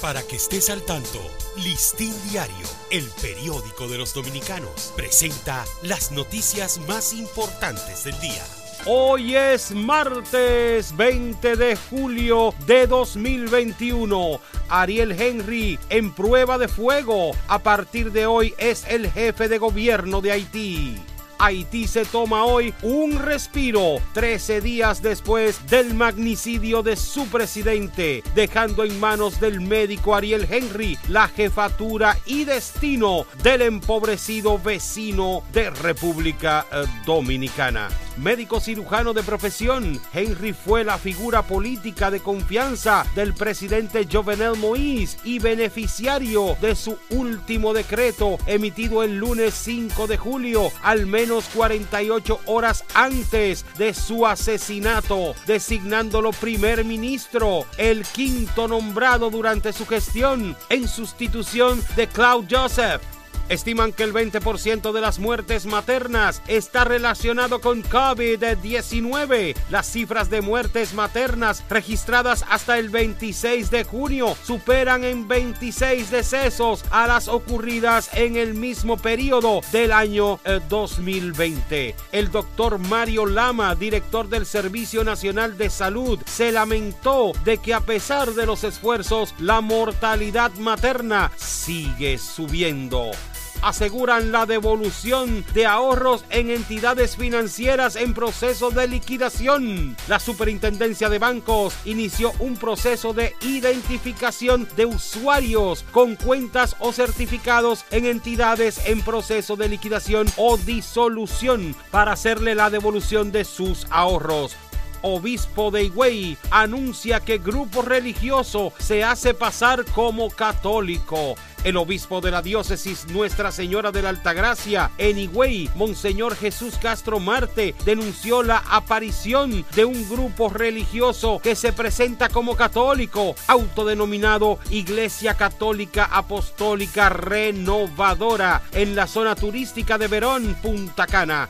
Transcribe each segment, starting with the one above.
Para que estés al tanto, Listín Diario, el periódico de los dominicanos, presenta las noticias más importantes del día. Hoy es martes 20 de julio de 2021. Ariel Henry en prueba de fuego. A partir de hoy es el jefe de gobierno de Haití. Haití se toma hoy un respiro 13 días después del magnicidio de su presidente, dejando en manos del médico Ariel Henry la jefatura y destino del empobrecido vecino de República eh, Dominicana. Médico cirujano de profesión, Henry fue la figura política de confianza del presidente Jovenel Moïse y beneficiario de su último decreto emitido el lunes 5 de julio, al menos 48 horas antes de su asesinato, designándolo primer ministro, el quinto nombrado durante su gestión en sustitución de Claude Joseph estiman que el 20% de las muertes maternas está relacionado con COVID-19. Las cifras de muertes maternas registradas hasta el 26 de junio superan en 26 decesos a las ocurridas en el mismo periodo del año 2020. Eh, el doctor Mario Lama, director del Servicio Nacional de Salud, se lamentó de que a pesar de los esfuerzos, la mortalidad materna sigue subiendo aseguran la devolución de ahorros en entidades financieras en proceso de liquidación. La Superintendencia de Bancos inició un proceso de identificación de usuarios con cuentas o certificados en entidades en proceso de liquidación o disolución para hacerle la devolución de sus ahorros obispo de Higüey, anuncia que grupo religioso se hace pasar como católico. El obispo de la diócesis Nuestra Señora de la Altagracia en Higüey, Monseñor Jesús Castro Marte, denunció la aparición de un grupo religioso que se presenta como católico, autodenominado Iglesia Católica Apostólica Renovadora, en la zona turística de Verón, Punta Cana.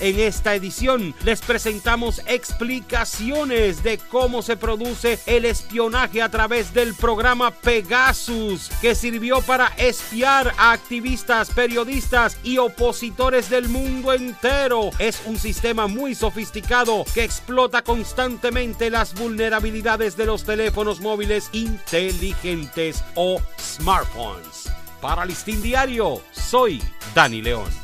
En esta edición les presentamos explicaciones de cómo se produce el espionaje a través del programa Pegasus, que sirvió para espiar a activistas, periodistas y opositores del mundo entero. Es un sistema muy sofisticado que explota constantemente las vulnerabilidades de los teléfonos móviles inteligentes o smartphones. Para Listín Diario, soy Dani León.